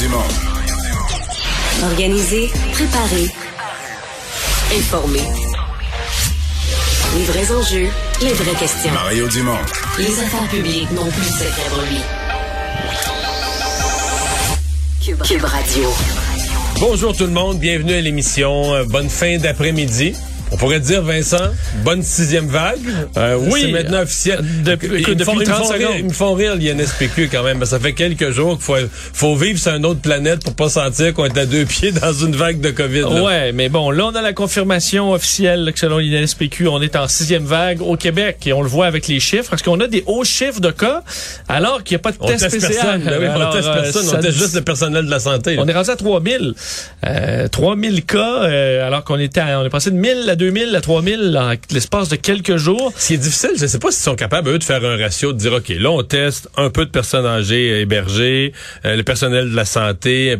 Dumont. Organiser, préparer, informer. Les vrais enjeux, les vraies questions. Mario Dumont. Les affaires publiques n'ont plus de secret pour lui. Cube, Cube Radio. Bonjour tout le monde, bienvenue à l'émission. Euh, bonne fin d'après-midi. On pourrait dire, Vincent, bonne sixième vague. Euh, oui. C'est maintenant officiel. Depuis- Ils écoute, me font- depuis ils me 30 font rire- secondes. Ils me font rire, l'INSPQ, quand même. Ça fait quelques jours qu'il faut, faut vivre sur une autre planète pour pas sentir qu'on est à deux pieds dans une vague de COVID. là. Ouais, mais bon, là, on a la confirmation officielle que selon l'INSPQ, on est en sixième vague au Québec et on le voit avec les chiffres. Parce qu'on a des hauts chiffres de cas alors qu'il n'y a pas de On test PCR. personne. Ben oui, Alors, on teste euh, personne. ça On teste juste le personnel de la santé. là. On est rendu à 3000. Euh, 3000 cas, euh, alors qu'on était à- on est passé de 1000 à 2000 à 3000 en l'espace de quelques jours. Ce qui est difficile, je ne sais pas s'ils sont capables, eux, de faire un ratio, de dire, OK, là, on teste un peu de personnes âgées euh, hébergées, euh, le personnel de la santé.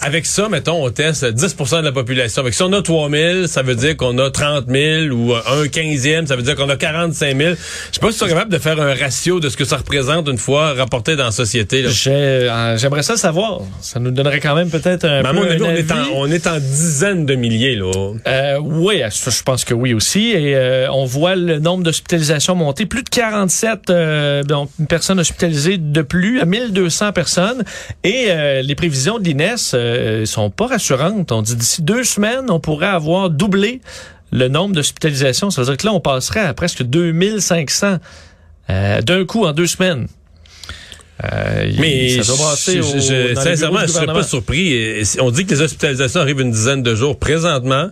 Avec ça, mettons, on teste 10% de la population. Avec si on a 3 000, ça veut dire qu'on a 30 000 ou un quinzième, ça veut dire qu'on a 45 000. Je sais pas s'ils sont capables de faire un ratio de ce que ça représente une fois rapporté dans la société. euh, J'aimerais ça savoir. Ça nous donnerait quand même peut-être un Mais à peu mon avis, un on est, en, avis. on est en dizaines de milliers, là. Euh, oui, ça, je pense que oui aussi. Et euh, on voit le nombre d'hospitalisations monter. Plus de 47 euh, donc, personnes hospitalisées de plus à 1200 personnes. Et euh, les prévisions de l'INES euh, sont pas rassurantes. On dit d'ici deux semaines, on pourrait avoir doublé le nombre d'hospitalisations. Ça veut dire que là, on passerait à presque 2500 euh, d'un coup en deux semaines. Euh, Mais ça doit passer je- au- je- dans les bureaux sincèrement, je serais pas gouvernement. surpris. On dit que les hospitalisations arrivent une dizaine de jours. Présentement,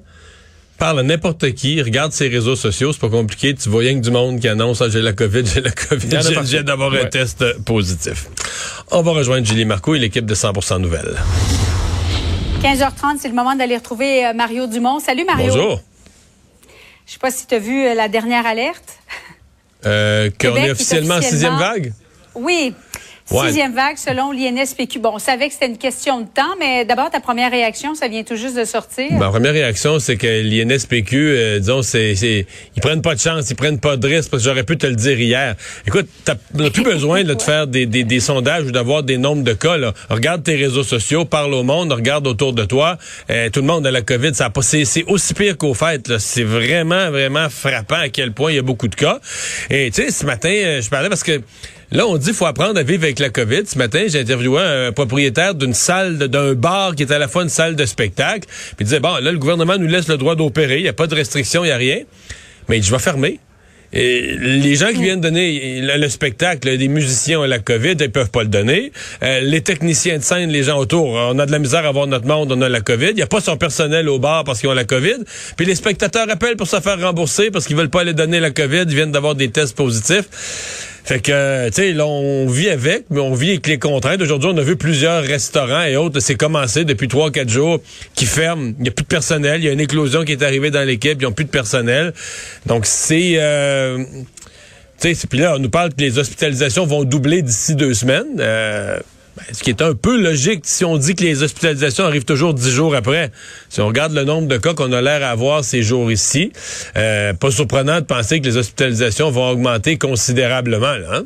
parle à n'importe qui, regarde ses réseaux sociaux, c'est pas compliqué. Tu vois rien que du monde qui annonce ah, j'ai la COVID, j'ai la COVID, Il y en a j'ai- d'avoir un Ouais. test euh, positif. On va rejoindre Julie Marco et l'équipe de 100% Nouvelles. 15h30, c'est le moment d'aller retrouver euh, Mario Dumont. Salut Mario. Bonjour. Je sais pas si tu as vu euh, la dernière alerte. Euh, qu'on Québec est officiellement en sixième vague? Oui. Ouais. Sixième vague selon l'INSPQ. Bon, on savait que c'était une question de temps, mais d'abord, ta première réaction, ça vient tout juste de sortir. Ma première réaction, c'est que l'INSPQ, euh, disons, c'est, c'est, ils prennent pas de chance, ils prennent pas de risque, parce que j'aurais pu te le dire hier. Écoute, t'as t'as plus besoin là, de faire des, des, des sondages ou d'avoir des nombres de cas. Là. Regarde tes réseaux sociaux, parle au monde, regarde autour de toi. Euh, tout le monde a la COVID. Ça a pas, c'est, c'est aussi pire qu'au fait. Là. C'est vraiment, vraiment frappant à quel point il y a beaucoup de cas. Et tu sais, ce matin, euh, je parlais parce que Là, on dit qu'il faut apprendre à vivre avec la COVID. Ce matin, j'ai interviewé un propriétaire d'une salle, d'un bar qui est à la fois une salle de spectacle. Puis il disait, bon, là, le gouvernement nous laisse le droit d'opérer. Il n'y a pas de restriction, il n'y a rien. Mais il dit, je vais fermer. Et les gens qui viennent donner le, le spectacle, les musiciens ont la COVID, ils peuvent pas le donner. Euh, les techniciens de scène, les gens autour, on a de la misère à voir notre monde, on a la COVID. Il n'y a pas son personnel au bar parce qu'ils ont la COVID. Puis les spectateurs appellent pour se faire rembourser parce qu'ils veulent pas aller donner la COVID, ils viennent d'avoir des tests positifs. Fait que, euh, tu sais, on vit avec, mais on vit avec les contraintes. Aujourd'hui, on a vu plusieurs restaurants et autres. C'est commencé depuis trois, quatre jours qui ferment. Il n'y a plus de personnel. Il y a une éclosion qui est arrivée dans l'équipe. Ils n'ont plus de personnel. Donc, c'est... Euh, tu sais, puis là, on nous parle que les hospitalisations vont doubler d'ici deux semaines. Euh, ben, ce qui est un peu logique si on dit que les hospitalisations arrivent toujours dix jours après. Si on regarde le nombre de cas qu'on a l'air à avoir ces jours ici, euh, pas surprenant de penser que les hospitalisations vont augmenter considérablement. Là, hein?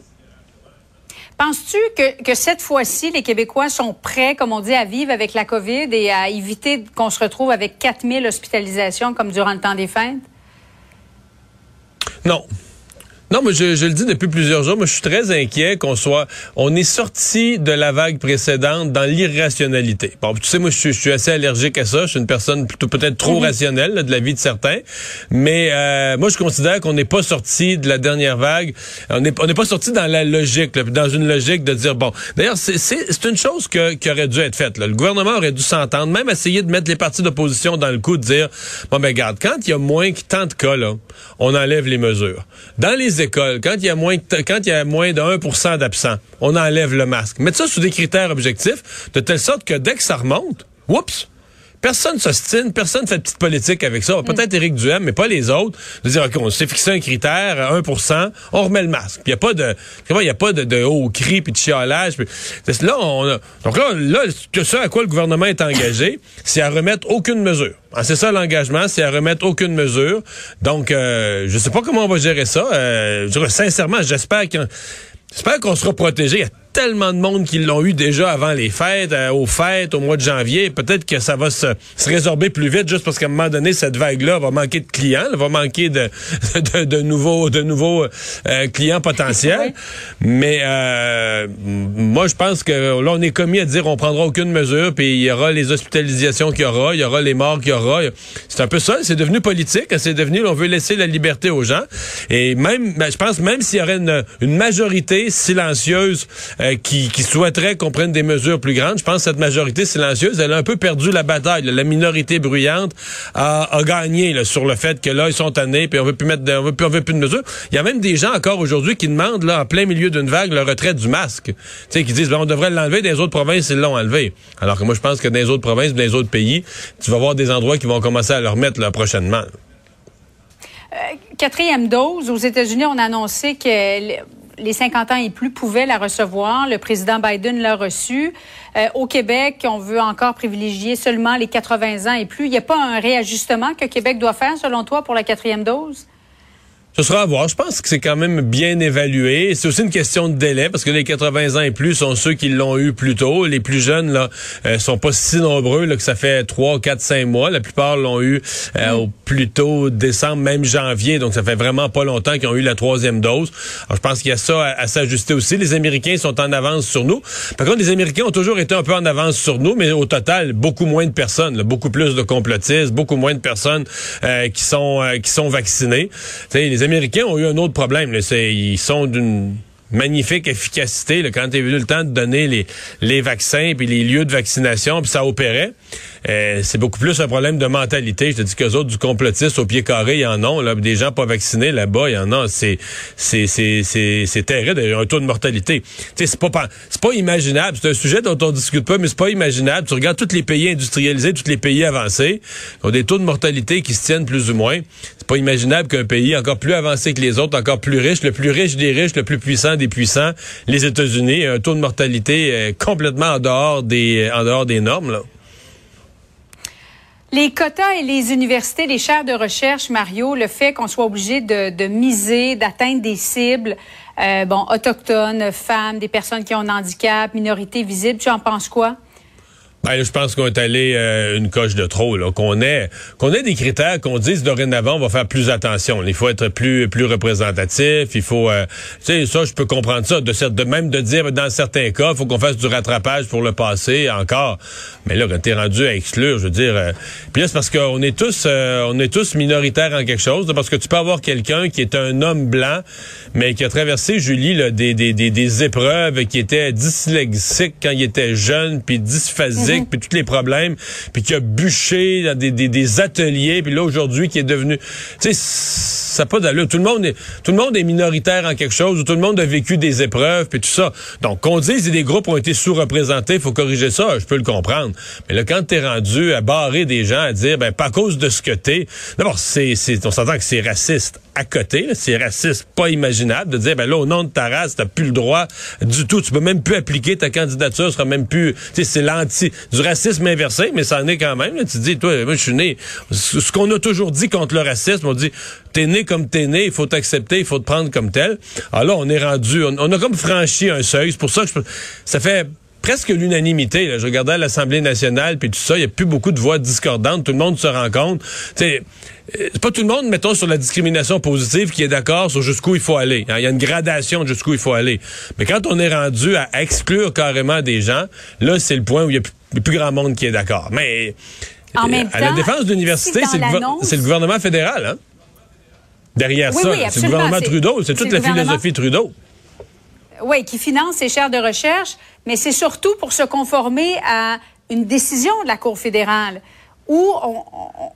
Penses-tu que, que cette fois-ci, les Québécois sont prêts, comme on dit, à vivre avec la COVID et à éviter qu'on se retrouve avec 4000 hospitalisations comme durant le temps des fêtes? Non. Non, mais je, je le dis depuis plusieurs jours, moi je suis très inquiet qu'on soit... On est sorti de la vague précédente dans l'irrationalité. Bon, tu sais, moi je suis, je suis assez allergique à ça, je suis une personne plutôt peut-être trop rationnelle là, de la vie de certains, mais euh, moi je considère qu'on n'est pas sorti de la dernière vague, on n'est on n'est pas sorti dans la logique, là, dans une logique de dire, bon, d'ailleurs c'est- c'est c'est une chose que, qui aurait dû être faite. Là. Le gouvernement aurait dû s'entendre, même essayer de mettre les partis d'opposition dans le coup, de dire, bon ben regarde, quand il y a moins que tant de cas, là, on enlève les mesures. Dans les écoles, quand il y a moins, quand il y a de 1% d'absents, on enlève le masque. Mettre ça sous des critères objectifs, de telle sorte que dès que ça remonte, oups, Personne s'ostine, personne fait de petite politique avec ça. Peut-être Éric Duhem, mais pas les autres. De dire, OK, on s'est fixé un critère, à 1% on remet le masque. Il n'y a pas de, il y a pas de, de haut cri puis de chiolage. puis- Là, on a- donc là, là, que ça à quoi le gouvernement est engagé, c'est à remettre aucune mesure. Ah, c'est ça l'engagement, c'est à remettre aucune mesure. Donc, euh, je sais pas comment on va gérer ça. Euh, je dirais, sincèrement, j'espère qu'on, j'espère qu'on sera protégé. Tellement de monde qui l'ont eu déjà avant les fêtes, euh, aux fêtes, au mois de janvier. Peut-être que ça va se, se résorber plus vite juste parce qu'à un moment donné, cette vague-là va manquer de clients, elle va manquer de, de, de nouveaux, de nouveaux euh, clients potentiels. Mais euh, moi, je pense que là, on est commis à dire on prendra aucune mesure, puis il y aura les hospitalisations qu'il y aura, il y aura les morts qu'il y aura. C'est un peu ça, c'est devenu politique, c'est devenu, on veut laisser la liberté aux gens. Et même, ben, je pense, même s'il y aurait une, une majorité silencieuse euh, qui, qui souhaiterait qu'on prenne des mesures plus grandes, je pense que cette majorité silencieuse, elle a un peu perdu la bataille. La minorité bruyante a, gagné sur le fait que là, ils sont tannés, puis on veut plus mettre, de, on veut plus, de mesures. Il y a même des gens encore aujourd'hui qui demandent, là, en plein milieu d'une vague, le retrait du masque. Tu sais, qui disent, ben, on devrait l'enlever. Dans autres provinces, ils l'ont enlevé. Alors que moi, je pense que dans les autres provinces, dans les autres pays, tu vas voir des endroits qui vont commencer à le remettre là, prochainement. Euh, quatrième dose, aux États-Unis, on a annoncé que les 50 ans et plus pouvaient la recevoir. Le président Biden l'a reçu. Euh, au Québec, on veut encore privilégier seulement les 80 ans et plus. Il n'y a pas un réajustement que Québec doit faire, selon toi, pour la quatrième dose? Ce sera à voir. Je pense que c'est quand même bien évalué. C'est aussi une question de délai parce que les 80 ans et plus sont ceux qui l'ont eu plus tôt. Les plus jeunes là euh, sont pas si nombreux là, que ça fait 3, 4, 5 mois. La plupart l'ont eu euh, au plus tôt décembre, même janvier. Donc ça fait vraiment pas longtemps qu'ils ont eu la troisième dose. Alors je pense qu'il y a ça à, à s'ajuster aussi. Les Américains sont en avance sur nous. Par contre, les Américains ont toujours été un peu en avance sur nous, mais au total, beaucoup moins de personnes, là, beaucoup plus de complotistes, beaucoup moins de personnes euh, qui sont euh, qui sont vaccinées. T'sais, les Américains ont eu un autre problème. Ils sont d'une magnifique efficacité là, quand tu venu le temps de donner les, les vaccins puis les lieux de vaccination puis ça opérait. Euh, c'est beaucoup plus un problème de mentalité. Je te dis qu'eux autres du complotiste au pied carré, il y en. Là, des gens pas vaccinés là-bas, il y en a. C'est terrible. Un taux de mortalité. C'est pas pas imaginable. C'est un sujet dont on discute pas, mais c'est pas imaginable. Tu regardes tous les pays industrialisés, tous les pays avancés, qui ont des taux de mortalité qui se tiennent plus ou moins. C'est pas imaginable qu'un pays encore plus avancé que les autres, encore plus riche, le plus riche des riches, le plus puissant des puissants, les États-Unis, un taux de mortalité euh, complètement en dehors des en dehors des normes là. Les quotas et les universités, les chaires de recherche, Mario, le fait qu'on soit obligé de, miser, d'atteindre des cibles, euh, bon, autochtones, femmes, des personnes qui ont un handicap, minorités visibles, tu en penses quoi? Ben, je pense qu'on est allé euh, une coche de trop, là, qu'on ait qu'on ait des critères qu'on dise dorénavant, on va faire plus attention. Il faut être plus plus représentatif, il faut euh, tu sais ça je peux comprendre ça. De, de même de dire dans certains cas, il faut qu'on fasse du rattrapage pour le passé encore. Mais là quand t'es rendu à exclure, je veux dire euh, puis là c'est parce qu'on est tous euh, on est tous minoritaires en quelque chose, parce que tu peux avoir quelqu'un qui est un homme blanc mais qui a traversé Julie là, des, des, des, des épreuves qui était dyslexique quand il était jeune puis dysphasique puis tous les problèmes, puis qui a bûché dans des, des, des ateliers, puis là aujourd'hui qui est devenu, tu sais, ça n'a pas d'allure. Tout le monde est, tout le monde est minoritaire en quelque chose, ou tout le monde a vécu des épreuves, puis tout ça. Donc qu'on dise que des groupes ont été sous-représentés, il faut corriger ça, je peux le comprendre. Mais là, quand t'es rendu à barrer des gens, à dire, ben pas à cause de ce que t'es, d'abord c'est, c'est, on s'entend que c'est raciste à côté, c'est raciste pas imaginable de dire, ben là au nom de ta race, t'as plus le droit du tout, tu peux même plus appliquer ta candidature, sera même plus, tu sais, c'est l'anti du racisme inversé, mais ça en est quand même. Là. Tu dis, toi, moi, je suis né. Ce qu'on a toujours dit contre le racisme, on dit, t'es né comme t'es né, il faut t'accepter, il faut te prendre comme tel. Alors là, on est rendu, on, a comme franchi un seuil. C'est pour ça que je, ça fait presque l'unanimité. Je regardais à l'Assemblée nationale, puis tout ça, il n'y a plus beaucoup de voix discordantes. Tout le monde se rend compte. C'est pas tout le monde, mettons, sur la discrimination positive qui est d'accord sur jusqu'où il faut aller. Il y a une gradation de jusqu'où il faut aller. Mais quand on est rendu à exclure carrément des gens, là, c'est le point où il y a plus le plus grand monde qui est d'accord. Mais en même à la défense de l'université, c'est le, gouvernement fédéral. Hein? Derrière ça, c'est le gouvernement Trudeau. C'est toute la philosophie Trudeau. Oui, qui finance ces chaires de recherche, mais c'est surtout pour se conformer à une décision de la Cour fédérale où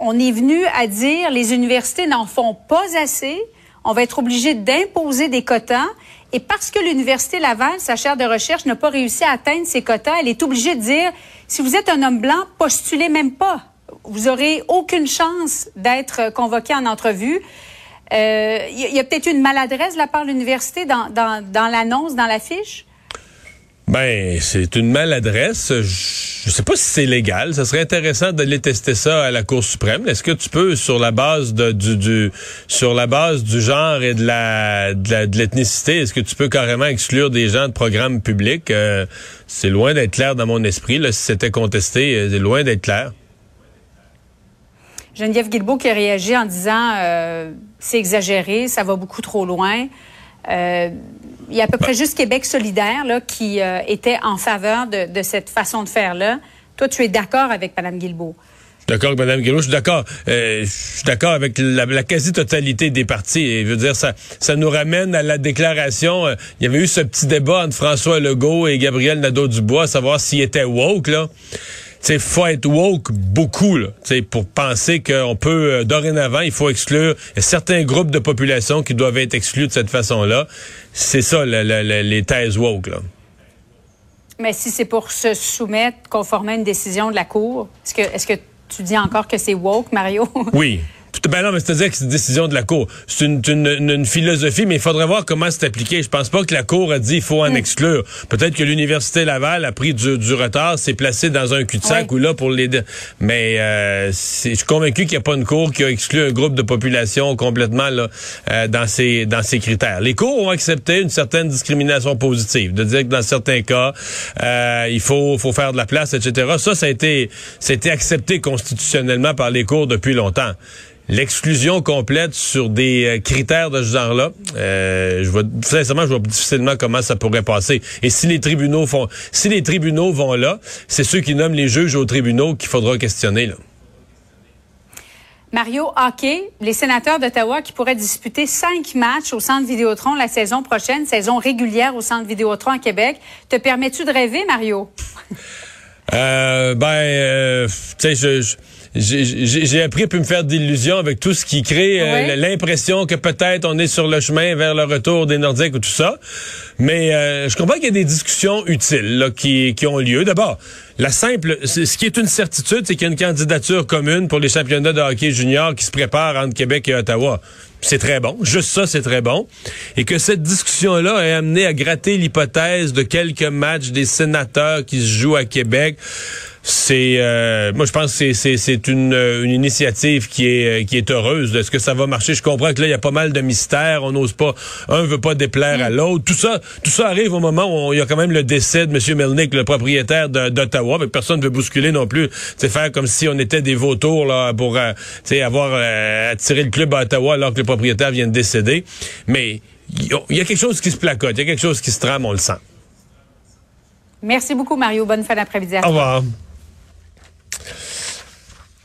on, est venu à dire les universités n'en font pas assez, on va être obligé d'imposer des quotas et parce que l'Université Laval, sa chaire de recherche, n'a pas réussi à atteindre ses quotas, elle est obligée de dire, si vous êtes un homme blanc, postulez même pas. Vous aurez aucune chance d'être convoqué en entrevue. Il euh, y a, peut-être une maladresse de la part de l'université dans, l'annonce, dans l'affiche? Ben, c'est une maladresse. Je ne sais pas si c'est légal. Ça serait intéressant d'aller tester ça à la Cour suprême. Est-ce que tu peux, sur la base de, du, sur la base du genre et de la, de l'ethnicité, est-ce que tu peux carrément exclure des gens de programmes publics? Euh, C'est loin d'être clair dans mon esprit. Si c'était contesté, euh, c'est loin d'être clair. Geneviève Guilbeault qui a réagi en disant euh, c'est exagéré, ça va beaucoup trop loin. Euh, il y a à peu près juste Québec solidaire là, qui euh, était en faveur de, de, cette façon de faire-là. Toi, tu es d'accord avec Mme Guilbeault? D'accord Mme Guilbeault. Je suis d'accord. Euh, je suis d'accord avec la, quasi-totalité des partis. Et je veux dire, ça, ça nous ramène à la déclaration. Euh, il y avait eu ce petit débat entre François Legault et Gabriel Nadeau-Dubois savoir s'il était woke, là c'est faut être woke beaucoup là, pour penser qu'on peut euh, dorénavant il faut exclure certains groupes de population qui doivent être exclus de cette façon-là. C'est ça les thèses woke là. Mais si c'est pour se soumettre conformément à une décision de la cour, est-ce que est-ce que tu dis encore que c'est woke Mario? Oui. Ben non, mais c'est-à-dire que c'est une décision de la Cour. C'est une, une, une, philosophie, mais il faudrait voir comment c'est appliqué. Je pense pas que la Cour a dit il faut en mm. exclure. Peut-être que l'Université Laval a pris du, du retard, s'est placé dans un cul-de-sac ou là pour les... Mais euh, je suis convaincu qu'il n'y a pas une Cour qui a exclu un groupe de population complètement là, euh, dans, ces, dans ces critères. Les cours ont accepté une certaine discrimination positive, de dire que dans certains cas, euh, il faut, faut faire de la place, etc. Ça, ça a été, ça a été accepté constitutionnellement par les cours depuis longtemps l'exclusion complète sur des euh, critères de ce genre-là, euh, je vois sincèrement, je vois difficilement comment ça pourrait passer. Et si les tribunaux font, si les tribunaux vont là, c'est ceux qui nomment les juges aux tribunaux qu'il faudra questionner. Là. Mario Hockey, les sénateurs d'Ottawa qui pourraient disputer cinq matchs au Centre Vidéotron la saison prochaine, saison régulière au Centre Vidéotron à Québec. Te permets-tu de rêver, Mario? euh, ben, euh, tu sais, je j'ai appris à pu me faire d'illusions avec tout ce qui crée euh, l'impression que peut-être on est sur le chemin vers le retour des Nordiques ou tout ça. Mais euh, je comprends qu'il y a des discussions utiles là, qui, qui ont lieu. D'abord, la simple, ce qui est une certitude, c'est qu'il y a une candidature commune pour les championnats de hockey junior qui se préparent entre Québec et Ottawa. C'est très bon. Juste ça, c'est très bon. Et que cette discussion-là ait amené à gratter l'hypothèse de quelques matchs des sénateurs qui se jouent à Québec c'est euh, moi je pense que c'est c'est une, une initiative qui est qui est heureuse. Est-ce que ça va marcher? Je comprends que là il y a pas mal de mystères. On n'ose pas un veut pas déplaire à mm. l'autre. Tout ça tout ça arrive au moment où il y a quand même le décès de M. Melnick, le propriétaire d'Ottawa. Mais personne ne veut bousculer non plus. C'est faire comme si on était des vautours là pour euh, avoir euh, attiré le club à Ottawa alors que le propriétaire vient de décéder. Mais il y a quelque chose qui se placote. Il y a quelque chose qui se trame. On le sent. Merci beaucoup Mario. Bonne fin d'après-midi. Au revoir.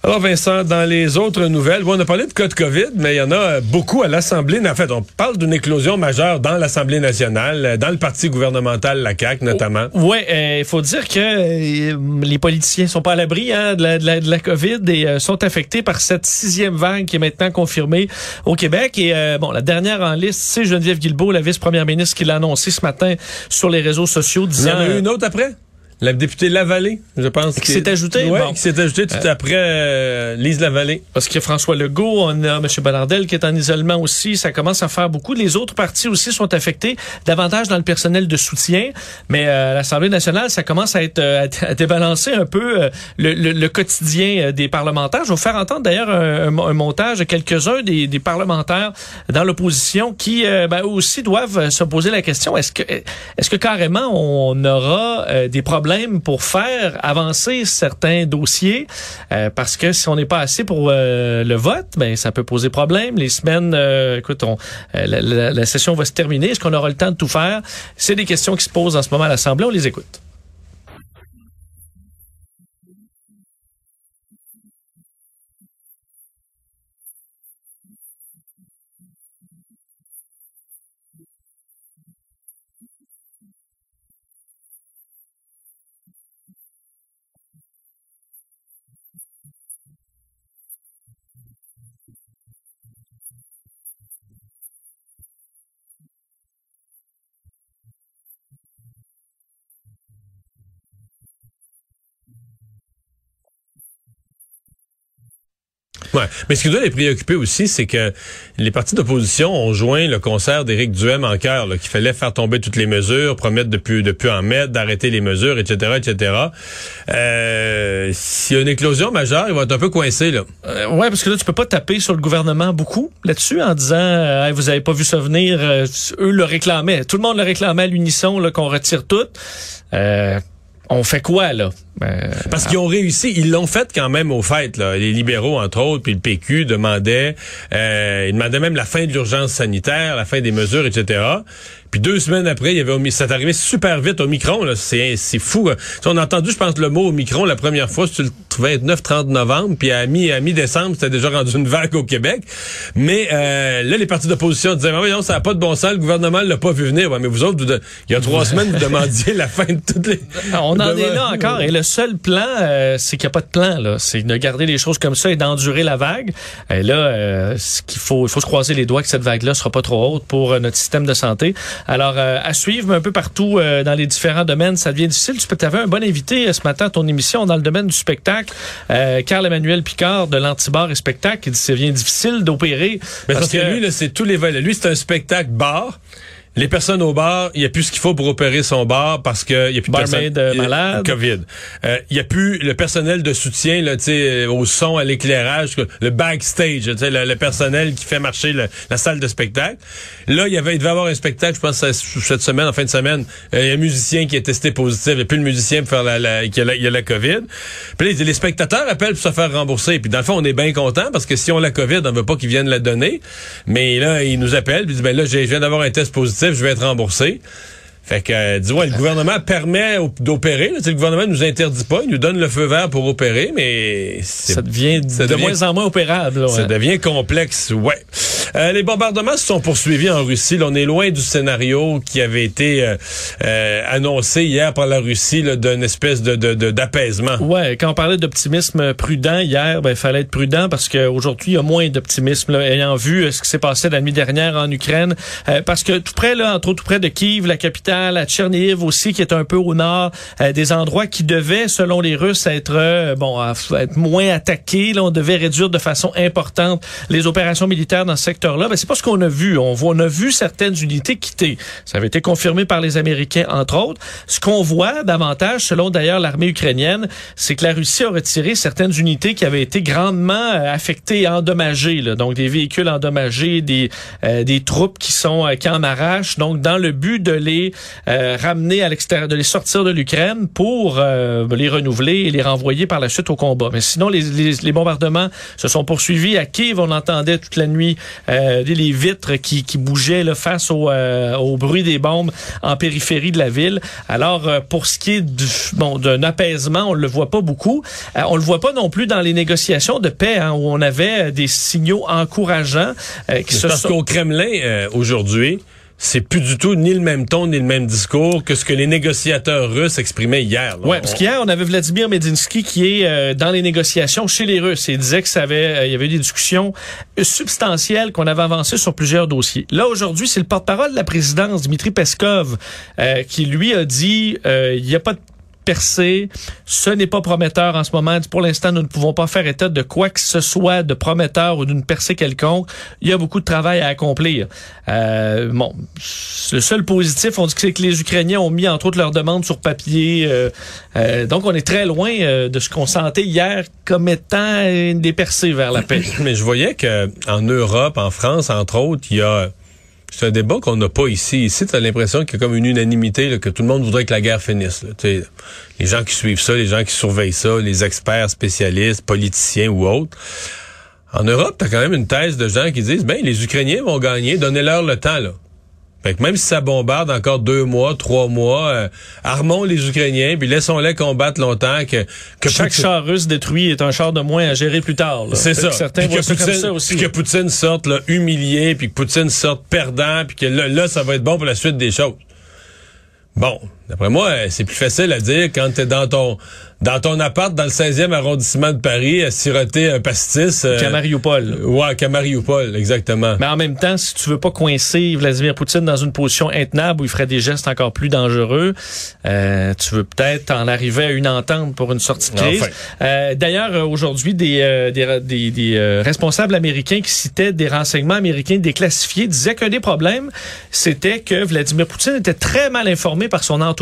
Alors Vincent, dans les autres nouvelles, bon, on a parlé de cas de COVID, mais il y en a beaucoup à l'Assemblée. En fait, on parle d'une éclosion majeure dans l'Assemblée nationale, dans le parti gouvernemental, la CAQ notamment. Oui, euh, il faut dire que euh, les politiciens sont pas à l'abri hein, de, la, de, la, COVID et euh, sont affectés par cette sixième vague qui est maintenant confirmée au Québec. Et bon, la dernière en liste, c'est Geneviève Guilbeault, la vice-première ministre, qui l'a annoncé ce matin sur les réseaux sociaux, disant... Il y en a eu une autre après? La députée Lavallée, je pense. Qui s'est ajoutée? Oui, qui s'est ajoutée tout euh, après euh, Lise Lavallée. Parce que François Legault, on a M. Ballardel qui est en isolement aussi. Ça commence à faire beaucoup. Les autres partis aussi sont affectés, davantage dans le personnel de soutien. Mais euh, à l'Assemblée nationale, ça commence à être à, débalancer un peu le, le, quotidien des parlementaires. Je vais vous faire entendre d'ailleurs un, montage de quelques-uns des, des, parlementaires dans l'opposition qui ben, aussi doivent se poser la question, est-ce que, est-ce que carrément on aura des problèmes pour faire avancer certains dossiers, euh, parce que si on n'est pas assez pour euh, le vote, ben ça peut poser problème. Les semaines, euh, écoute, la, la session va se terminer. Est-ce qu'on aura le temps de tout faire? C'est des questions qui se posent en ce moment à l'Assemblée. On les écoute. Mais ce qui doit les préoccuper aussi, c'est que les partis d'opposition ont joint le concert d'Éric Duhem en cœur, qu'il fallait faire tomber toutes les mesures, promettre de plus, de plus en mettre, d'arrêter les mesures, etc., etc. Euh, S'il y a une éclosion majeure, il va être un peu coincé, là. Euh, ouais, parce que là, tu peux pas taper sur le gouvernement beaucoup là-dessus en disant, euh, Hey, vous avez pas vu ça venir, euh, eux le réclamaient. Tout le monde le réclamait à l'unisson, qu'on retire tout. Euh, on fait quoi, là? Euh, Parce qu'ils ont réussi, ils l'ont fait quand même au fait. Là. Les libéraux, entre autres, puis le PQ demandaient, euh, ils demandaient même la fin de l'urgence sanitaire, la fin des mesures, etc. Puis deux semaines après, il y avait ça est arrivé super vite au micron. Là. C'est, c'est fou. Hein. On a entendu, je pense, le mot au micron la première fois, c'est le 29-30 novembre, puis à mi à mi-décembre, c'était déjà rendu une vague au Québec. Mais euh, là, les partis d'opposition disaient, mais non, ça n'a pas de bon sens, le gouvernement l'a pas vu venir. Ouais, mais vous autres, vous de- il y a trois semaines, vous demandiez la fin de toutes les. on en de- est là encore. Et le seul plan, euh, c'est qu'il n'y a pas de plan. là. C'est de garder les choses comme ça et d'endurer la vague. Et là, euh, ce qu'il faut, il faut se croiser les doigts que cette vague-là sera pas trop haute pour euh, notre système de santé. Alors, euh, à suivre mais un peu partout euh, dans les différents domaines, ça devient difficile. Tu peux avais un bon invité euh, ce matin à ton émission dans le domaine du spectacle, euh, Carl-Emmanuel Picard de l'Antibar et Spectacle, qui dit que ça devient difficile d'opérer. Mais parce, que, lui, là, c'est tous les volets. Lui, c'est un spectacle bar. Les personnes au bar, il n'y a plus ce qu'il faut pour opérer son bar parce que il y a plus de personnes- euh, il y a- malade. COVID. Euh, Il y a plus le personnel de soutien là, tu sais, au son, à l'éclairage, le backstage, tu sais, le, le personnel qui fait marcher le- la salle de spectacle. Là, il y avait, il devait y avoir un spectacle, je pense, ce- cette semaine, en fin de semaine. Euh, Il y a un musicien qui est testé positif. Il n'y a plus le musicien pour faire la, la, qui a la, il y a la COVID. Puis là, les spectateurs appellent pour se faire rembourser. Puis dans le fond, on est bien content parce que si on a la COVID, on veut pas qu'ils viennent la donner. Mais là, ils nous appellent puis ils disent, ben là, je viens d'avoir un test positif, je vais être remboursé. Fait que, euh, dis ouais, le gouvernement permet d'opérer. Le gouvernement nous interdit pas, il nous donne le feu vert pour opérer, mais c'est- Ça devient ça de moins en moins opérable. là, ça devient complexe, ouais. Euh, les bombardements se sont poursuivis en Russie. Là, on est loin du scénario qui avait été euh, euh, annoncé hier par la Russie d'une espèce de de- de- d'apaisement. Ouais, quand on parlait d'optimisme prudent hier, ben il fallait être prudent parce qu'aujourd'hui il y a moins d'optimisme ayant vu euh, ce qui s'est passé la nuit dernière en Ukraine Euh, parce que tout près là entre autres tout près de Kiev, la capitale, à Tchernihiv aussi qui est un peu au nord, des endroits qui devaient selon les Russes être bon être moins attaqués, là on devait réduire de façon importante les opérations militaires dans ce secteur-là. Ben c'est pas ce qu'on a vu, on voit on a vu certaines unités quitter. Ça avait été confirmé par les Américains entre autres. Ce qu'on voit davantage selon d'ailleurs l'armée ukrainienne, c'est que la Russie a retiré certaines unités qui avaient été grandement euh, affectées et endommagées. là. Donc des véhicules endommagés, des, euh, des troupes qui sont euh, qui en arrachent. Donc dans le but de les euh, ramener à l'extérieur, de les sortir de l'Ukraine pour euh, les renouveler et les renvoyer par la suite au combat. Mais sinon, les, les, les bombardements se sont poursuivis à Kiev. On entendait toute la nuit euh, les vitres qui, qui bougeaient là, face au, euh, au bruit des bombes en périphérie de la ville. Alors, euh, pour ce qui est du, bon, d'un apaisement, on le voit pas beaucoup. Euh, on le voit pas non plus dans les négociations de paix, hein, où on avait euh, des signaux encourageants euh, qui se parce sont... qu'au Kremlin, euh, aujourd'hui, c'est plus du tout ni le même ton ni le même discours que ce que les négociateurs russes exprimaient hier. là. Ouais, parce qu'hier, on avait Vladimir Medinsky qui est euh, dans les négociations chez les Russes. Il disait que ça avait, euh, il y avait eu des discussions substantielles, qu'on avait avancé sur plusieurs dossiers. Là, aujourd'hui, c'est le porte-parole de la présidence, Dmitri Peskov, euh, qui lui a dit, euh, il n'y a pas de percée. Ce n'est pas prometteur en ce moment. Pour l'instant, nous ne pouvons pas faire état de quoi que ce soit de prometteur ou d'une percée quelconque. Il y a beaucoup de travail à accomplir. Euh, le seul positif, on dit que c'est que les Ukrainiens ont mis entre autres leurs demandes sur papier. Euh, euh, donc, on est très loin de ce qu'on sentait hier comme étant une des percées vers la paix. Mais je voyais que en Europe, en France, entre autres, il y a c'est un débat qu'on n'a pas ici. Ici, tu as l'impression qu'il y a comme une unanimité, que tout le monde voudrait que la guerre finisse. là. Les gens qui suivent ça, les gens qui surveillent ça, les experts, spécialistes, politiciens ou autres. En Europe, tu as quand même une thèse de gens qui disent, ben, les Ukrainiens vont gagner, donnez-leur le temps. Là. Fait que même si ça bombarde encore deux mois, trois mois, euh, armons les Ukrainiens, puis laissons-les combattre longtemps. Que, que Chaque Poutine- char russe détruit est un char de moins à gérer plus tard. c'est ça. que Certains Puis que, ça Poutine, ça aussi. puis que Poutine sorte là, humilié, puis que Poutine sorte perdant, puis que là, là, ça va être bon pour la suite des choses. Bon, D'après moi, euh, c'est plus facile à dire quand t'es dans ton dans ton appart dans le 16e arrondissement de Paris à siroter un pastis. Euh, qu'à Mariupol. Ouais, qu'à Mariupol, exactement. Mais en même temps, si tu veux pas coincer Vladimir Poutine dans une position intenable où il ferait des gestes encore plus dangereux, euh, tu veux peut-être en arriver à une entente pour une sortie de crise. Euh, D'ailleurs, euh, aujourd'hui, des, euh, des, des, des responsables américains qui citaient des renseignements américains déclassifiés disaient qu'un des problèmes, c'était que Vladimir Poutine était très mal informé par son entourage,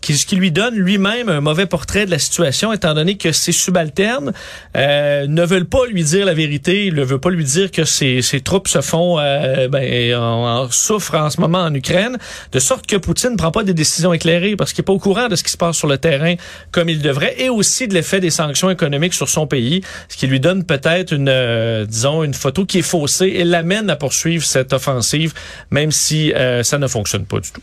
qui, qui lui donne lui-même un mauvais portrait de la situation, étant donné que ses subalternes euh, ne veulent pas lui dire la vérité, ne veut pas lui dire que ses, ses troupes se font, euh, ben, en, en, souffrent en ce moment en Ukraine, de sorte que Poutine ne prend pas des décisions éclairées parce qu'il n'est pas au courant de ce qui se passe sur le terrain comme il devrait, et aussi de l'effet des sanctions économiques sur son pays, ce qui lui donne peut-être une, euh, disons, une photo qui est faussée et l'amène à poursuivre cette offensive, même si euh, ça ne fonctionne pas du tout.